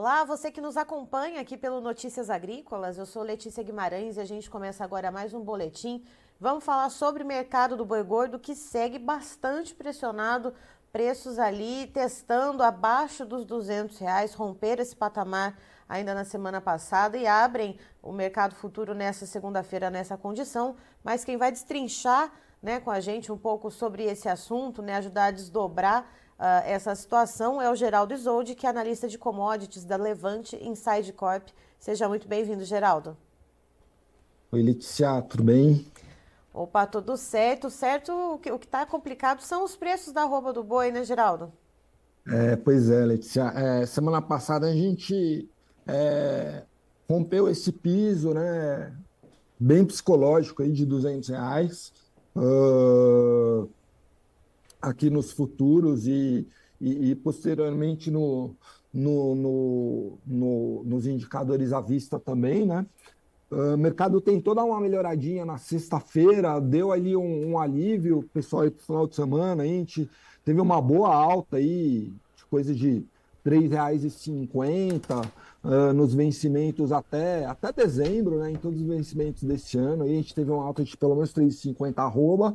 Olá, você que nos acompanha aqui pelo Notícias Agrícolas. Eu sou Letícia Guimarães e a gente começa agora mais um boletim. Vamos falar sobre o mercado do boi gordo que segue bastante pressionado, preços ali testando abaixo dos 200 reais, romper esse patamar ainda na semana passada e abrem o mercado futuro nessa segunda-feira nessa condição. Mas quem vai destrinchar né, com a gente um pouco sobre esse assunto, né, ajudar a desdobrar uh, essa situação é o Geraldo Isolde, que é analista de commodities da Levante Inside Corp. Seja muito bem-vindo, Geraldo. Oi, Letícia, tudo bem? Opa, tudo certo. Certo, o que está complicado são os preços da roupa do boi, né, Geraldo? É, pois é, Letícia. É, semana passada a gente é, rompeu esse piso, né, bem psicológico aí de 200 reais uh, aqui nos futuros e, e, e posteriormente no, no, no, no, nos indicadores à vista também, né? O uh, mercado tentou dar uma melhoradinha na sexta-feira, deu ali um, um alívio, pessoal aí pro final de semana, a gente teve uma boa alta aí, de coisa de R$ 3,50 uh, nos vencimentos até, até dezembro, né? Em todos os vencimentos deste ano. Aí a gente teve uma alta de pelo menos 3,50 arroba,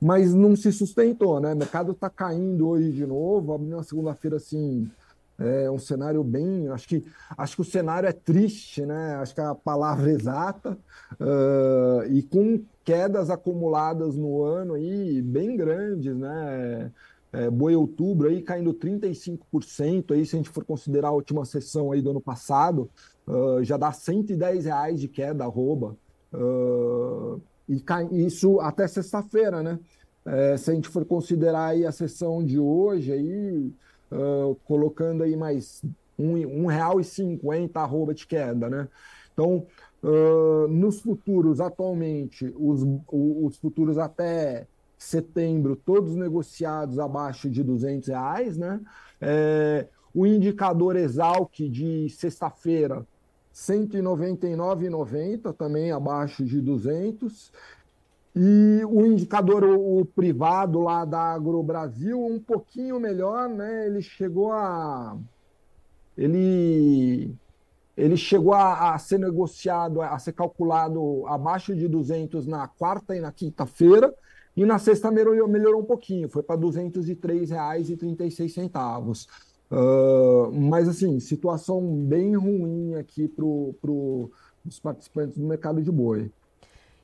mas não se sustentou, né? O mercado está caindo hoje de novo. Abriu na segunda-feira assim. É um cenário bem. Acho que, acho que o cenário é triste, né? Acho que é a palavra exata. Uh, e com quedas acumuladas no ano aí bem grandes, né? é, boi outubro aí caindo 35%, aí se a gente for considerar a última sessão aí do ano passado, uh, já dá 110 reais de queda arroba. Uh, e cai, isso até sexta-feira, né? É, se a gente for considerar aí a sessão de hoje, aí, uh, colocando aí mais um, um real e cinquenta arroba de queda, né? Então, uh, nos futuros, atualmente, os, os futuros até setembro, todos negociados abaixo de 200 reais, né? É, o indicador Exalc de sexta-feira, R$ 199,90, também abaixo de 200. E o indicador o, o privado lá da AgroBrasil, um pouquinho melhor, né? Ele chegou a. Ele, ele chegou a, a ser negociado, a ser calculado abaixo de 200 na quarta e na quinta-feira e na sexta melhorou, melhorou um pouquinho, foi para R$ 203,36. Uh, mas, assim, situação bem ruim aqui para pro, os participantes do mercado de boi.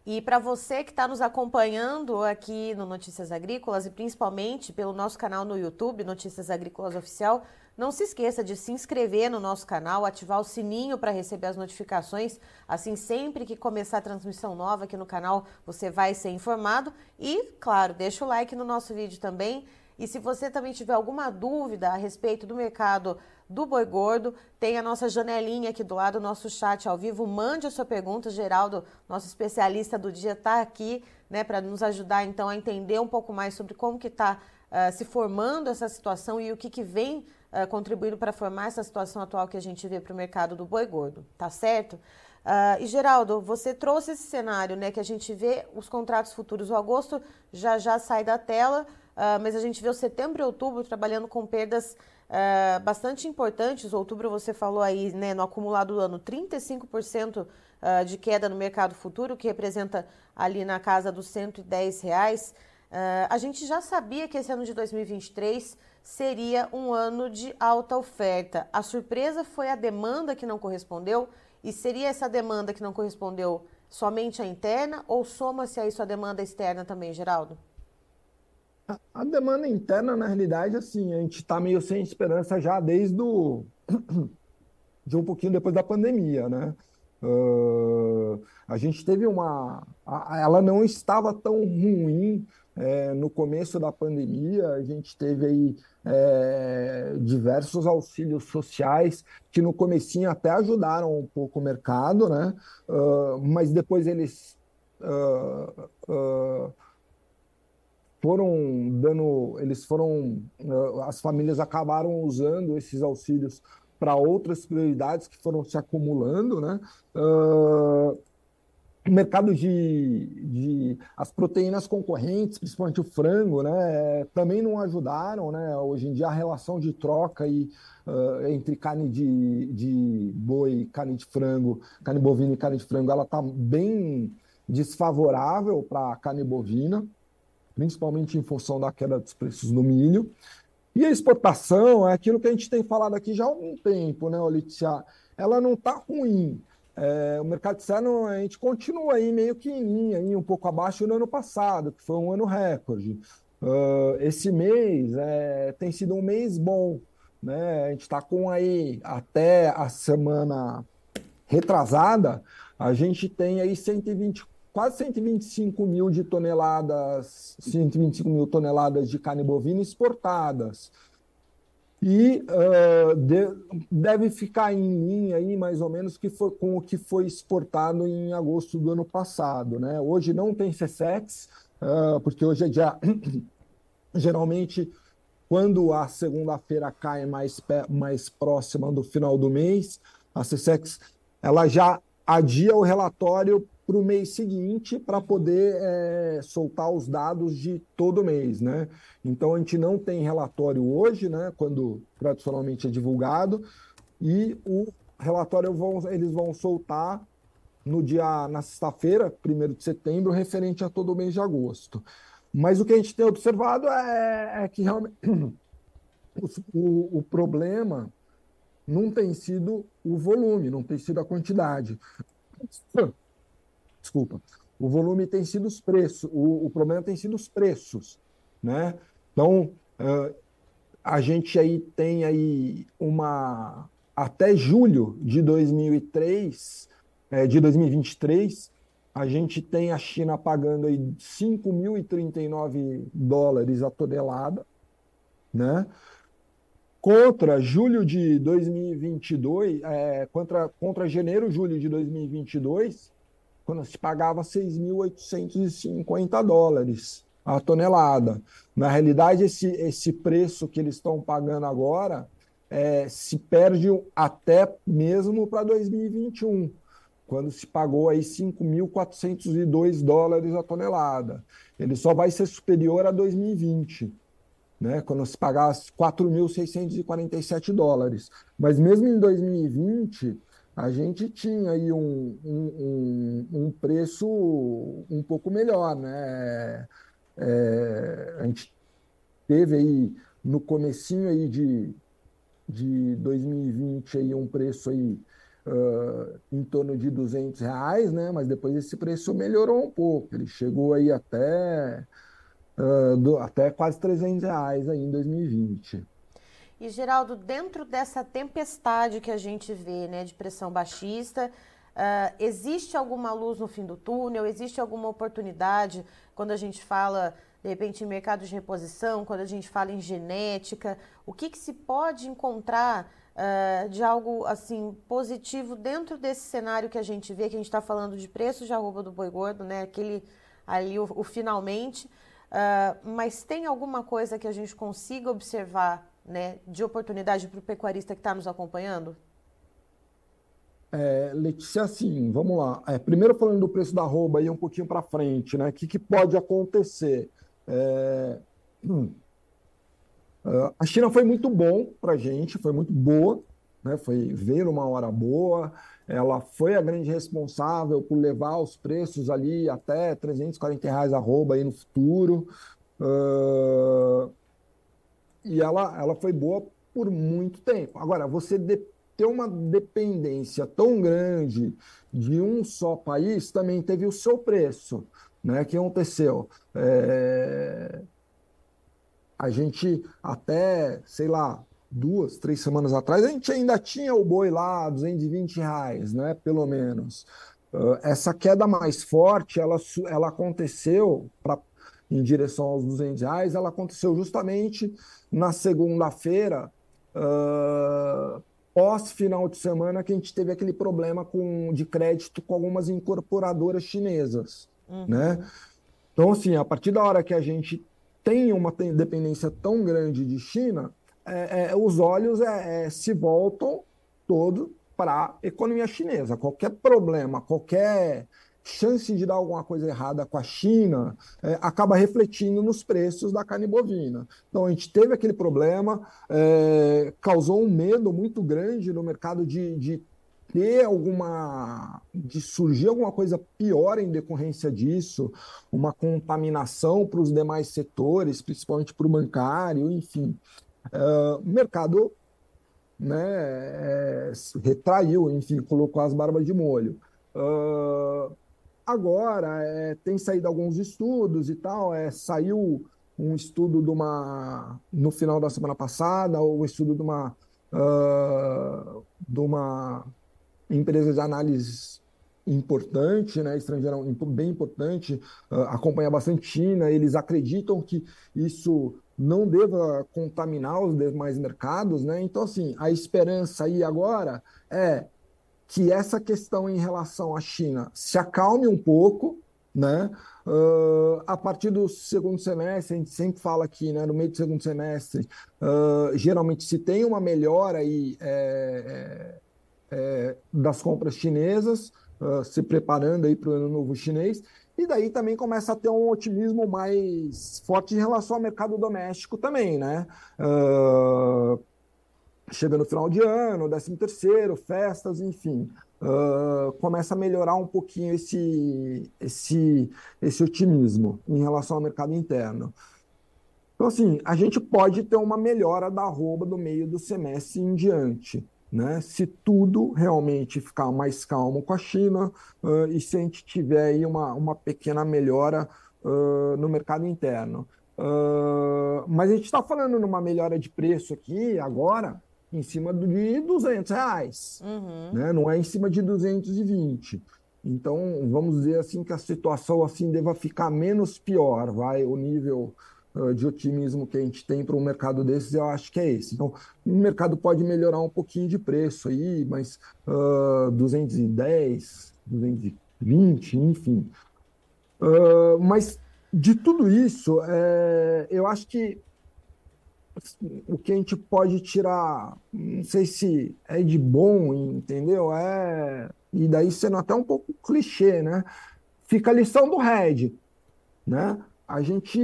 E para você que está nos acompanhando aqui no Notícias Agrícolas e principalmente pelo nosso canal no YouTube, Notícias Agrícolas Oficial, não se esqueça de se inscrever no nosso canal, ativar o sininho para receber as notificações. Assim, sempre que começar a transmissão nova aqui no canal, você vai ser informado. E, claro, deixa o like no nosso vídeo também. E se você também tiver alguma dúvida a respeito do mercado do boi gordo, tem a nossa janelinha aqui do lado, o nosso chat ao vivo. Mande a sua pergunta, Geraldo, nosso especialista do dia, está aqui, né, para nos ajudar então a entender um pouco mais sobre como que está uh, se formando essa situação e o que, que vem uh, contribuindo para formar essa situação atual que a gente vê para o mercado do boi gordo, tá certo? Uh, e Geraldo, você trouxe esse cenário, né, que a gente vê os contratos futuros. O agosto já já sai da tela, uh, mas a gente o setembro e outubro trabalhando com perdas uh, bastante importantes. Outubro você falou aí, né, no acumulado do ano, 35% de queda no mercado futuro, que representa ali na casa dos 110 reais. a gente já sabia que esse ano de 2023 seria um ano de alta oferta. A surpresa foi a demanda que não correspondeu, e seria essa demanda que não correspondeu somente a interna ou soma-se a isso a demanda externa também, Geraldo? A, demanda interna, na realidade, assim, a gente está meio sem esperança já desde o, de um pouquinho depois da pandemia, né? Uh, a gente teve uma. Ela não estava tão ruim é, no começo da pandemia, a gente teve aí é, diversos auxílios sociais que no comecinho até ajudaram um pouco o mercado, né? Uh, mas depois eles uh, foram dando, eles foram, as famílias acabaram usando esses auxílios para outras prioridades que foram se acumulando, né? o mercado de, de, as proteínas concorrentes, principalmente o frango, né, também não ajudaram, né? Hoje em dia a relação de troca aí, uh, entre carne de, de boi, carne de frango, carne bovina e carne de frango, ela está bem desfavorável para a carne bovina, principalmente em função da queda dos preços do milho. E a exportação é aquilo que a gente tem falado aqui já há algum tempo, né, Letícia? Ela não está ruim é, o mercado externo, a gente continua aí meio que em linha, aí, um pouco abaixo do ano passado, que foi um ano recorde. Uh, esse mês é, tem sido um mês bom. Né? A gente está com aí, até a semana retrasada, a gente tem aí 120, quase 125 mil de toneladas, 125 mil toneladas de carne bovina exportadas e uh, de, deve ficar em linha aí mais ou menos que foi, com o que foi exportado em agosto do ano passado. Né? Hoje não tem CSEX, uh, porque hoje é dia. Geralmente, quando a segunda-feira cai mais, mais próxima do final do mês, a CSEX ela já adia o relatório para o mês seguinte para poder é, soltar os dados de todo mês, né? Então a gente não tem relatório hoje, né? Quando tradicionalmente é divulgado e o relatório vão, eles vão soltar no dia na sexta-feira, 1 de setembro, referente a todo o mês de agosto. Mas o que a gente tem observado é, é que realmente o, o problema não tem sido o volume, não tem sido a quantidade desculpa, o volume tem sido os preços, o, o problema tem sido os preços, né? Então, uh, a gente aí tem aí uma até julho de 2003, é, de 2023, a gente tem a China pagando aí 5.039 dólares a tonelada, né? Contra julho de 2022, é, contra, contra janeiro, julho de 2022, quando se pagava 6.850 dólares a tonelada. Na realidade, esse, esse preço que eles estão pagando agora é, se perde até mesmo para 2021, quando se pagou aí 5.402 dólares a tonelada. Ele só vai ser superior a 2020. Né, quando se pagasse 4.647 dólares. Mas mesmo em 2020, a gente tinha aí um, um, um, preço um pouco melhor, né? É, a gente teve aí no comecinho aí de, de 2020 aí um preço aí uh, em torno de 200 reais, né? Mas depois esse preço melhorou um pouco, ele chegou aí até, uh, do, até quase 300 reais aí em 2020. E, Geraldo, dentro dessa tempestade que a gente vê, né, de pressão baixista, uh, existe alguma luz no fim do túnel? Existe alguma oportunidade quando a gente fala, de repente, em mercado de reposição, quando a gente fala em genética? O que, que se pode encontrar uh, de algo assim positivo dentro desse cenário que a gente vê, que a gente está falando de preço de arroba do boi gordo, né? Aquele ali, o, o finalmente. Uh, mas tem alguma coisa que a gente consiga observar né, de oportunidade para o pecuarista que está nos acompanhando? É, Letícia, assim, vamos lá. É, primeiro falando do preço da arroba aí um pouquinho para frente, né? O que, que, pode acontecer? É... Hum. Uh, a China foi muito bom para a gente, foi muito boa, né? Foi ver uma hora boa. Ela foi a grande responsável por levar os preços ali até 340 reais arroba aí no futuro. Uh, e ela, ela foi boa por muito tempo. Agora, você ter uma dependência tão grande de um só país também teve o seu preço. Né? O que aconteceu? É... A gente até, sei lá, duas, três semanas atrás, a gente ainda tinha o boi lá, 220 reais, né? pelo menos. Uh, essa queda mais forte, ela, ela aconteceu para em direção aos 200 reais, ela aconteceu justamente na segunda-feira, uh, pós final de semana, que a gente teve aquele problema com, de crédito com algumas incorporadoras chinesas, uhum. né? Então, assim, a partir da hora que a gente tem uma dependência tão grande de China, é, é, os olhos é, é se voltam todos para a economia chinesa. Qualquer problema, qualquer chance de dar alguma coisa errada com a China é, acaba refletindo nos preços da carne bovina. Então a gente teve aquele problema, é, causou um medo muito grande no mercado de, de ter alguma. de surgir alguma coisa pior em decorrência disso, uma contaminação para os demais setores, principalmente para o bancário, enfim. Uh, mercado né, é, retraiu, enfim, colocou as barbas de molho. Uh, agora, é, tem saído alguns estudos e tal, é, saiu um estudo de uma, no final da semana passada, o um estudo de uma, uh, de uma empresa de análise importante, né, estrangeira bem importante, uh, acompanha bastante China, eles acreditam que isso não deva contaminar os demais mercados, né? Então, assim, a esperança aí agora é que essa questão em relação à China se acalme um pouco, né? Uh, a partir do segundo semestre, a gente sempre fala aqui, né? No meio do segundo semestre, uh, geralmente se tem uma melhora aí é, é, é, das compras chinesas, uh, se preparando aí para o ano novo chinês, e daí também começa a ter um otimismo mais forte em relação ao mercado doméstico também, né? Chega no final de ano, 13 terceiro, festas, enfim. Uh, começa a melhorar um pouquinho esse, esse, esse otimismo em relação ao mercado interno. Então, assim, a gente pode ter uma melhora da arroba do meio do semestre em diante né? Se tudo realmente ficar mais calmo com a China uh, e se a gente tiver aí uma, uma pequena melhora uh, no mercado interno. Uh, mas a gente está falando numa melhora de preço aqui agora em cima de 200 reais, uhum. né? não é em cima de 220. Então, vamos dizer assim que a situação assim deva ficar menos pior, vai o nível de otimismo que a gente tem para um mercado desses, eu acho que é esse. Então, o mercado pode melhorar um pouquinho de preço aí, mas uh, 210, 220, enfim. Uh, mas de tudo isso, é, eu acho que o que a gente pode tirar, não sei se é de bom, entendeu? É, e daí sendo até um pouco clichê, né? Fica a lição do Red, né? a gente,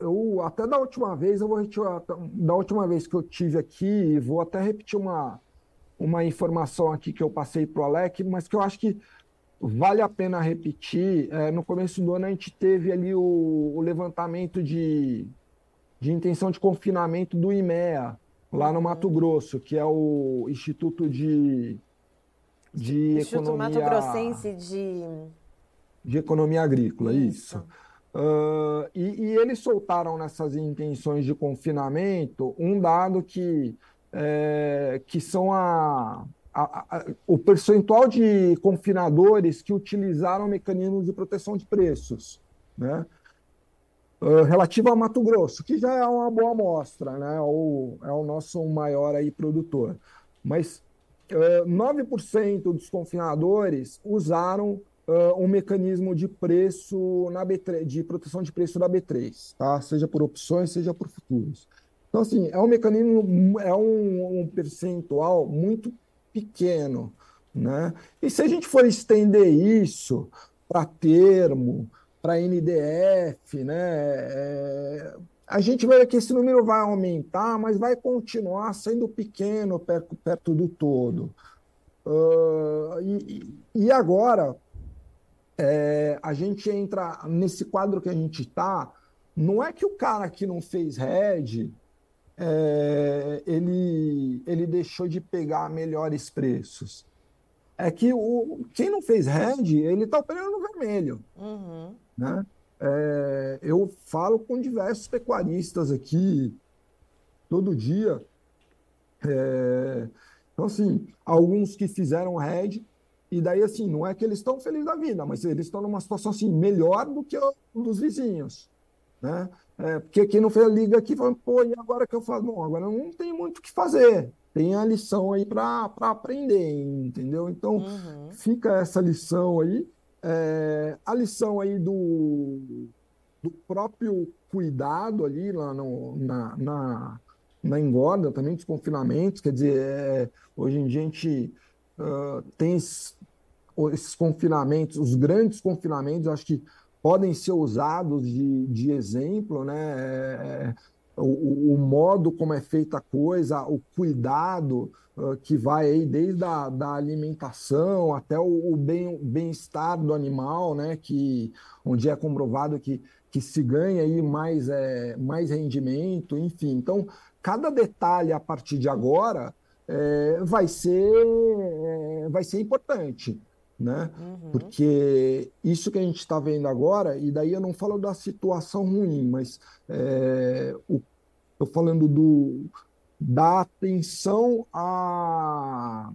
eu até da última vez, eu vou retirar, da última vez que eu tive aqui, vou até repetir uma, uma informação aqui que eu passei para o Alec, mas que eu acho que vale a pena repetir. É, no começo do ano a gente teve ali o, o, levantamento de, de intenção de confinamento do IMEA, lá no Mato Grosso, que é o Instituto de, de Instituto Economia... Mato Grossense de... De Economia Agrícola, isso. isso. Uh, e, e, eles soltaram nessas intenções de confinamento um dado que, é, que são a, a, a, o percentual de confinadores que utilizaram mecanismos de proteção de preços, né? Uh, relativo a Mato Grosso, que já é uma boa amostra, né? O, é o nosso maior aí produtor. Mas uh, 9% dos confinadores usaram uh, um mecanismo de preço na B3, de proteção de preço da B3, tá? Seja por opções, seja por futuros. Então, assim, é um mecanismo, é um, um percentual muito pequeno, né? E se a gente for estender isso para termo, para NDF, né? É, a gente ver que esse número vai aumentar, mas vai continuar sendo pequeno perto, perto do todo. Uh, e, e agora, é, a gente entra nesse quadro que a gente está. Não é que o cara que não fez head é, ele, ele deixou de pegar melhores preços. É que o, quem não fez head, ele está operando no vermelho. Uhum. Né? É, eu falo com diversos pecuaristas aqui todo dia. É, então, assim, alguns que fizeram head e daí, assim, não é que eles estão felizes da vida, mas eles estão numa situação assim, melhor do que um dos vizinhos. Né? É, porque quem não fez a liga aqui falando, pô, e agora que eu faço? Bom, agora não tem muito o que fazer. Tem a lição aí para aprender, entendeu? Então, uhum. fica essa lição aí. É, a lição aí do, do próprio cuidado ali lá no, na, na, na engorda também, dos confinamentos. Quer dizer, é, hoje em dia a gente uh, tem esses confinamentos, os grandes confinamentos, acho que podem ser usados de, de exemplo, né? É, o, o, modo como é feita a coisa, o cuidado que vai aí desde a da alimentação até o, o bem, bem-estar do animal, né? Que, onde é comprovado que, que se ganha aí mais, é, mais rendimento, enfim. Então, cada detalhe a partir de agora é, vai, ser, é, vai ser importante né? Uhum. Porque isso que a gente está vendo agora, e daí eu não falo da situação ruim, mas é, estou falando do, da atenção a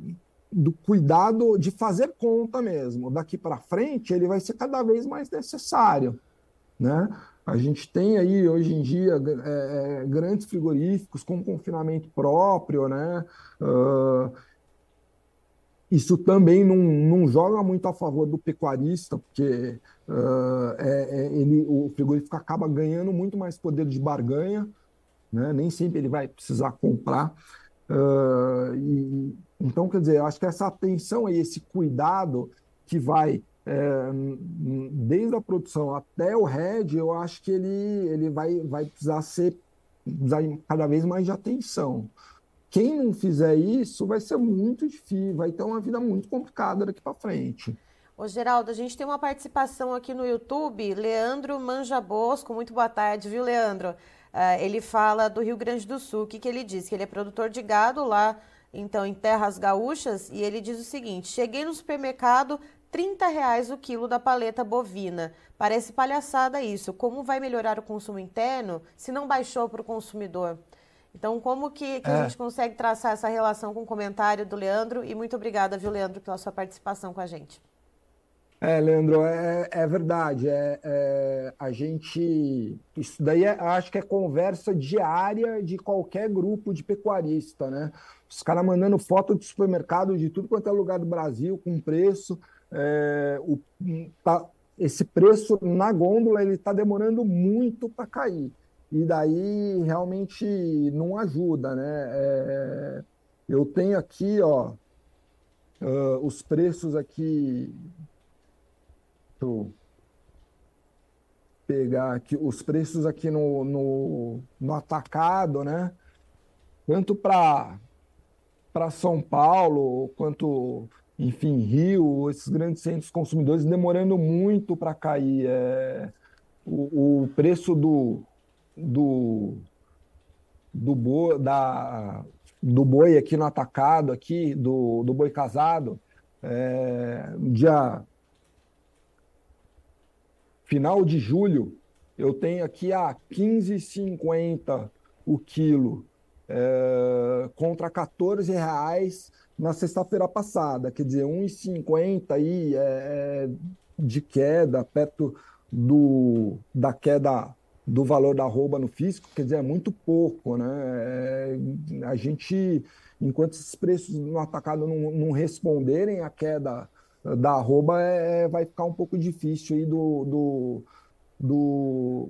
do cuidado de fazer conta mesmo. Daqui para frente, ele vai ser cada vez mais necessário, né? A gente tem aí hoje em dia é, é grandes frigoríficos com confinamento próprio, né? Uh, isso também não, não joga muito a favor do pecuarista, porque uh, é, é, ele, o frigorífico acaba ganhando muito mais poder de barganha, né? nem sempre ele vai precisar comprar. Uh, e, então, quer dizer, eu acho que essa atenção e esse cuidado que vai é, desde a produção até o head, eu acho que ele, ele vai, vai precisar ser precisar cada vez mais de atenção. Quem não fizer isso vai ser muito difícil, vai ter uma vida muito complicada daqui para frente. Ô, Geraldo, a gente tem uma participação aqui no YouTube, Leandro Manja Bosco, muito boa tarde, viu, Leandro? Uh, ele fala do Rio Grande do Sul, o que, que ele diz? Que ele é produtor de gado lá, então, em terras gaúchas, e ele diz o seguinte, cheguei no supermercado, 30 reais o quilo da paleta bovina. Parece palhaçada isso. Como vai melhorar o consumo interno se não baixou para o consumidor? Então, como que, que é. a gente consegue traçar essa relação com o comentário do Leandro? E muito obrigada, viu, Leandro, pela sua participação com a gente. É, Leandro, é, é verdade. É, é, a gente. Isso daí é, acho que é conversa diária de qualquer grupo de pecuarista, né? Os caras mandando foto de supermercado de tudo quanto é lugar do Brasil, com preço. É, o, tá, esse preço na gôndola ele está demorando muito para cair e daí realmente não ajuda, né? É, eu tenho aqui, ó, uh, os preços aqui. Pegar aqui os preços aqui no, no, no atacado, né? Tanto para para São Paulo quanto enfim Rio, esses grandes centros consumidores demorando muito para cair. É, o, o preço do do, do, boi, da, do boi aqui no atacado, aqui, do, do boi casado, é, dia final de julho, eu tenho aqui a 15,50 o quilo, é, contra 14 reais na sexta-feira passada, quer dizer, 1,50 aí é, é, de queda, perto do, da queda do valor da arroba no físico, quer dizer, é muito pouco, né? É, a gente, enquanto esses preços no atacado não, não responderem à queda da arroba, é, vai ficar um pouco difícil aí do, do, do,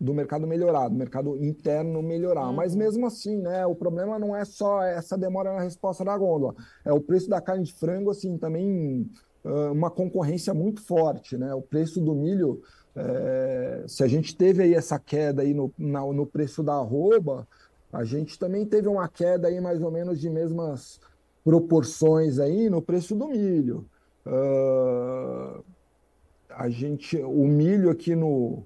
do mercado melhorar, do mercado interno melhorar. Uhum. Mas mesmo assim, né, o problema não é só essa demora na resposta da gôndola, é o preço da carne de frango, assim, também uma concorrência muito forte, né? O preço do milho é, se a gente teve aí essa queda aí no, na, no preço da arroba, a gente também teve uma queda aí mais ou menos de mesmas proporções aí no preço do milho. Uh, a gente, o milho aqui no,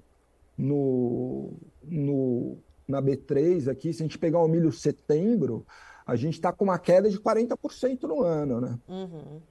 no, no, na B3 aqui, se a gente pegar o milho setembro, a gente está com uma queda de 40% no ano, né? Uhum.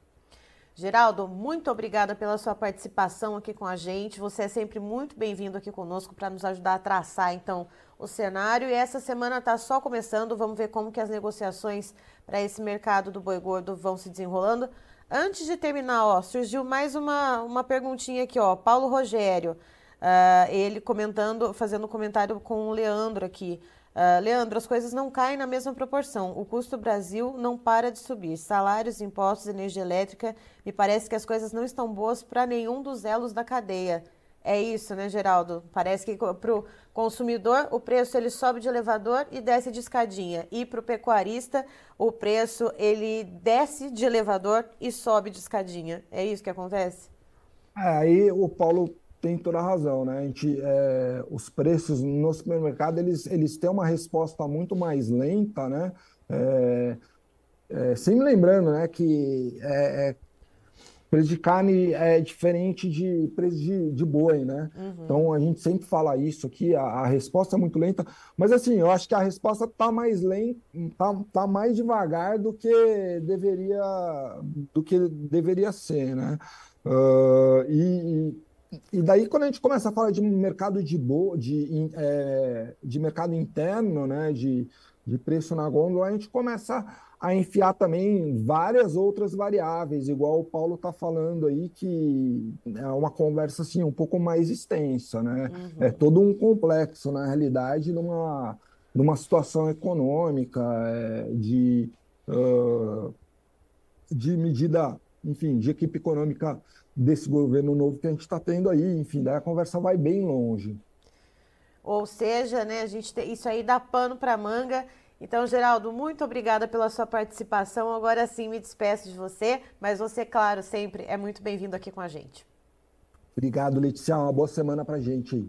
Geraldo, muito obrigada pela sua participação aqui com a gente. Você é sempre muito bem-vindo aqui conosco para nos ajudar a traçar, então, o cenário. E essa semana está só começando. Vamos ver como que as negociações para esse mercado do boi gordo vão se desenrolando. Antes de terminar, ó, surgiu mais uma, uma perguntinha aqui, ó. Paulo Rogério, uh, ele comentando, fazendo comentário com o Leandro aqui. Uh, Leandro, as coisas não caem na mesma proporção. O custo Brasil não para de subir. Salários, impostos, energia elétrica. Me parece que as coisas não estão boas para nenhum dos elos da cadeia. É isso, né, Geraldo? Parece que para o consumidor o preço ele sobe de elevador e desce de escadinha. E para o pecuarista o preço ele desce de elevador e sobe de escadinha. É isso que acontece? É, aí o Paulo tem toda a razão, né? A gente, é, os preços no supermercado eles, eles têm uma resposta muito mais lenta, né? É, é, sempre lembrando, né, que é, é Preço de carne é diferente de preço de, de boi, né? Uhum. Então a gente sempre fala isso aqui, a, a, resposta é muito lenta, mas assim, eu acho que a resposta está mais lenta, tá, tá mais devagar do que deveria do que deveria ser, né? Uh, e, e daí quando a gente começa a falar de mercado de bo, de, é, de mercado interno, né? De, de preço na gôndola, a gente começa a enfiar também várias outras variáveis, igual o Paulo está falando aí, que é uma conversa assim um pouco mais extensa, né? Uhum. É todo um complexo, na realidade, numa, numa situação econômica, é, de, uh, de medida, enfim, de equipe econômica desse governo novo que a gente está tendo aí, enfim, daí a conversa vai bem longe. Ou seja, né, a gente tem, isso aí dá pano para manga então, Geraldo, muito obrigada pela sua participação. Agora sim me despeço de você, mas você, claro, sempre é muito bem-vindo aqui com a gente. Obrigado, Letícia. Uma boa semana para a gente.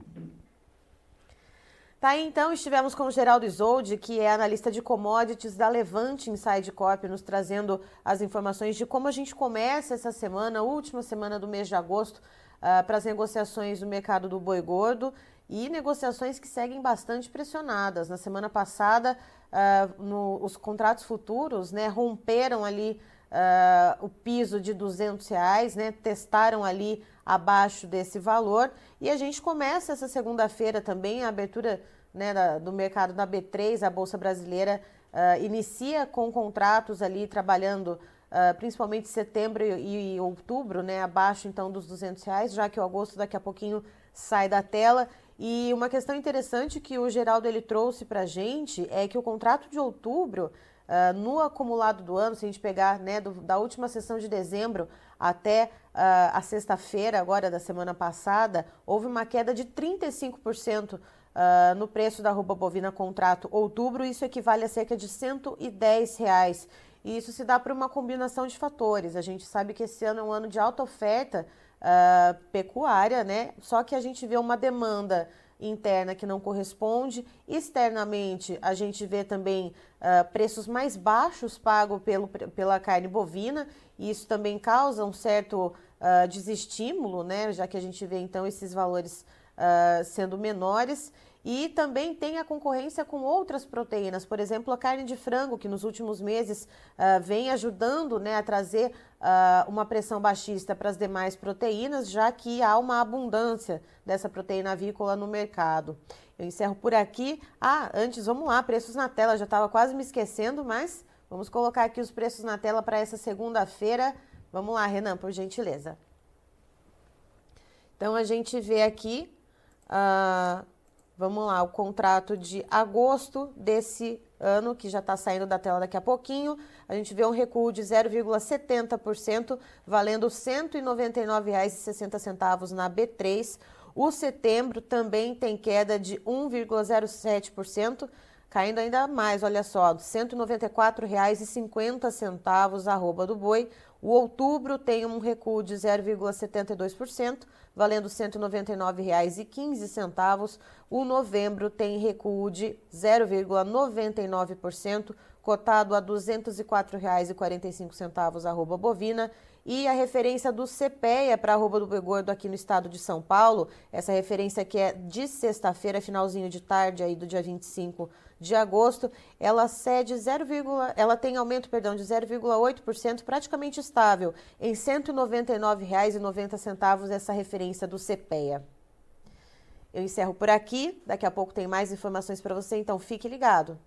Tá aí, então, estivemos com o Geraldo Isolde, que é analista de commodities da Levante Inside Corp, nos trazendo as informações de como a gente começa essa semana, última semana do mês de agosto, uh, para as negociações do mercado do boi gordo e negociações que seguem bastante pressionadas. Na semana passada, uh, no, os contratos futuros né, romperam ali uh, o piso de 200 reais, né, testaram ali abaixo desse valor. E a gente começa essa segunda-feira também a abertura né, da, do mercado da B3, a Bolsa Brasileira, uh, inicia com contratos ali trabalhando Uh, principalmente setembro e, e, outubro, né, abaixo então dos 200 reais, já que o agosto daqui a pouquinho sai da tela. E uma questão interessante que o Geraldo ele trouxe para a gente é que o contrato de outubro, uh, no acumulado do ano, se a gente pegar né, do, da última sessão de dezembro até uh, a sexta-feira, agora da semana passada, houve uma queda de 35%. Uh, ah, no preço da roupa bovina contrato outubro, isso equivale a cerca de 110 reais. E isso se dá por uma combinação de fatores. A gente sabe que esse ano é um ano de alta oferta uh, pecuária, né? Só que a gente vê uma demanda interna que não corresponde. Externamente, a gente vê também uh, preços mais baixos pagos pelo, pela carne bovina, e isso também causa um certo uh, desestímulo, né? Já que a gente vê então esses valores uh, sendo menores. E também tem a concorrência com outras proteínas, por exemplo, a carne de frango, que nos últimos meses vem ajudando né, a trazer uh, uma pressão baixista para as demais proteínas, já que há uma abundância dessa proteína avícola no mercado. Eu encerro por aqui. Ah, antes, vamos lá, preços na tela, já estava quase me esquecendo, mas vamos colocar aqui os preços na tela para essa segunda-feira. Vamos lá, Renan, por gentileza. Então, a gente vê aqui. Uh, Vamos lá, o contrato de agosto desse ano, que já está saindo da tela daqui a pouquinho, a gente vê um recuo de 0,70%, valendo R$ 199,60 na B3. O setembro também tem queda de 1,07%, caindo ainda mais, olha só, R$ 194,50 arroba do boi. O outubro tem um recuo de 0,72%, valendo R$ 199,15. O novembro tem recuo de 0,99%, cotado a R$ 204,45 arroba bovina. E a referência do CPEA para arroba do Boi aqui no estado de São Paulo, essa referência que é de sexta-feira, finalzinho de tarde aí do dia 25 de agosto, ela cede 0, ela tem aumento, perdão, de 0,8%, praticamente estável, em R$ 199,90 essa referência do CPEA. Eu encerro por aqui, daqui a pouco tem mais informações para você, então fique ligado.